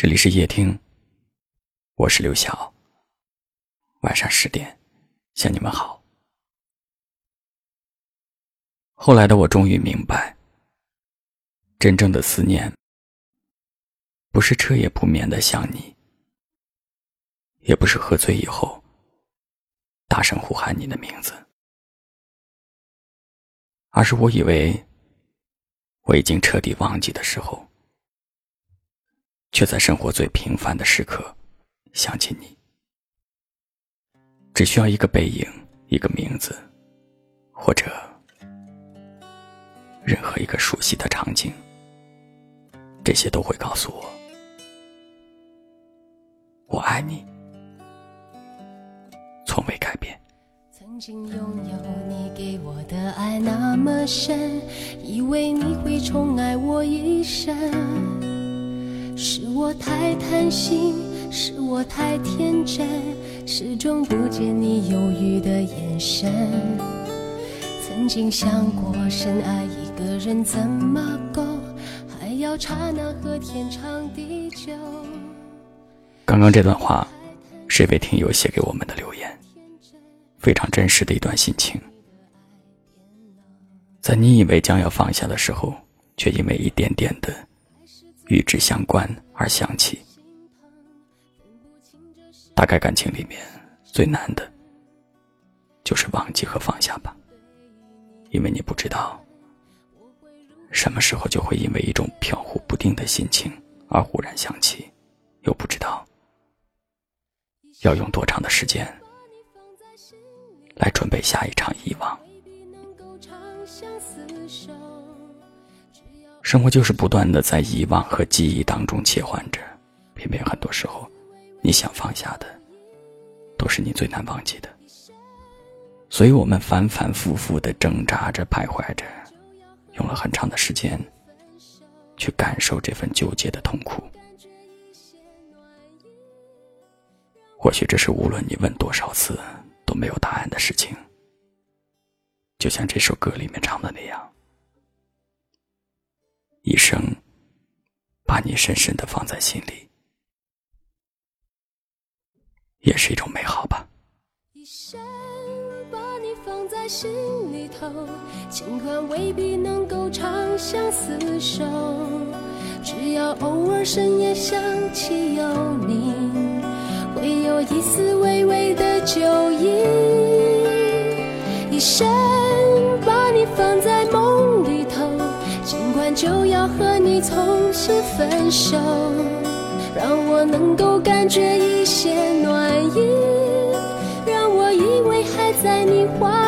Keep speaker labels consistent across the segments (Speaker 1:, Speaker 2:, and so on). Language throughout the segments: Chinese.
Speaker 1: 这里是夜听，我是刘晓。晚上十点，向你们好。后来的我终于明白，真正的思念，不是彻夜不眠的想你，也不是喝醉以后大声呼喊你的名字，而是我以为我已经彻底忘记的时候。却在生活最平凡的时刻想起你，只需要一个背影，一个名字，或者任何一个熟悉的场景，这些都会告诉我，我爱你，从未改变。
Speaker 2: 曾经拥有你给我的爱那么深，以为你会宠爱我一生。贪心，是我太天真，始终不见你犹豫的眼神。曾经想过深爱一个人怎么够，还要刹那和天长地久。
Speaker 1: 刚刚这段话是一位听友写给我们的留言，非常真实的一段心情。在你以为将要放下的时候，却因为一点点的。与之相关而想起，大概感情里面最难的，就是忘记和放下吧。因为你不知道，什么时候就会因为一种飘忽不定的心情而忽然想起，又不知道要用多长的时间来准备下一场遗忘。生活就是不断的在遗忘和记忆当中切换着，偏偏很多时候，你想放下的，都是你最难忘记的。所以我们反反复复的挣扎着、徘徊着，用了很长的时间，去感受这份纠结的痛苦。或许这是无论你问多少次都没有答案的事情，就像这首歌里面唱的那样。一生把你深深的放在心里，也是一种美好吧。
Speaker 2: 一生把你放在心里头，尽管未必能够长相厮守，只要偶尔深夜想起有你，会有一丝微微的酒意。一生把你放在梦里头，尽管就要。和你从此分手，让我能够感觉一些暖意，让我以为还在你怀。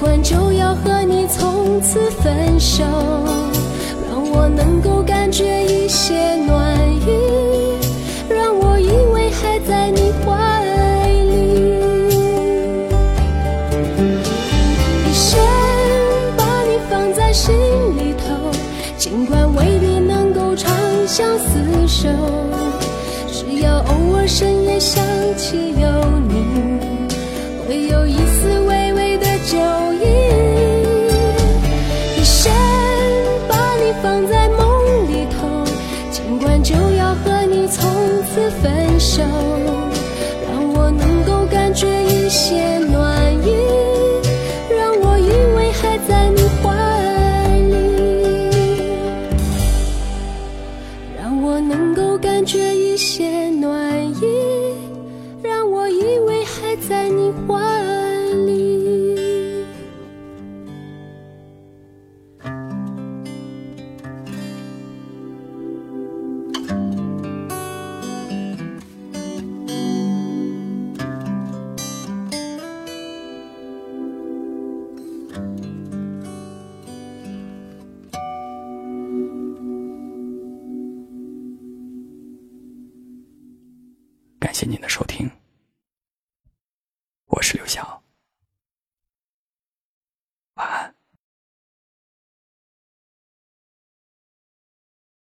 Speaker 2: 欢就要和你从此分手，让我能够感觉一些暖意，让我以为还在你怀里，一生把你放在心里头，尽管未必能够长相厮守，只要偶尔深夜想起有你，会有一丝微微的酒。分手让我能够感觉一些
Speaker 1: 感谢您的收听。我是刘翔。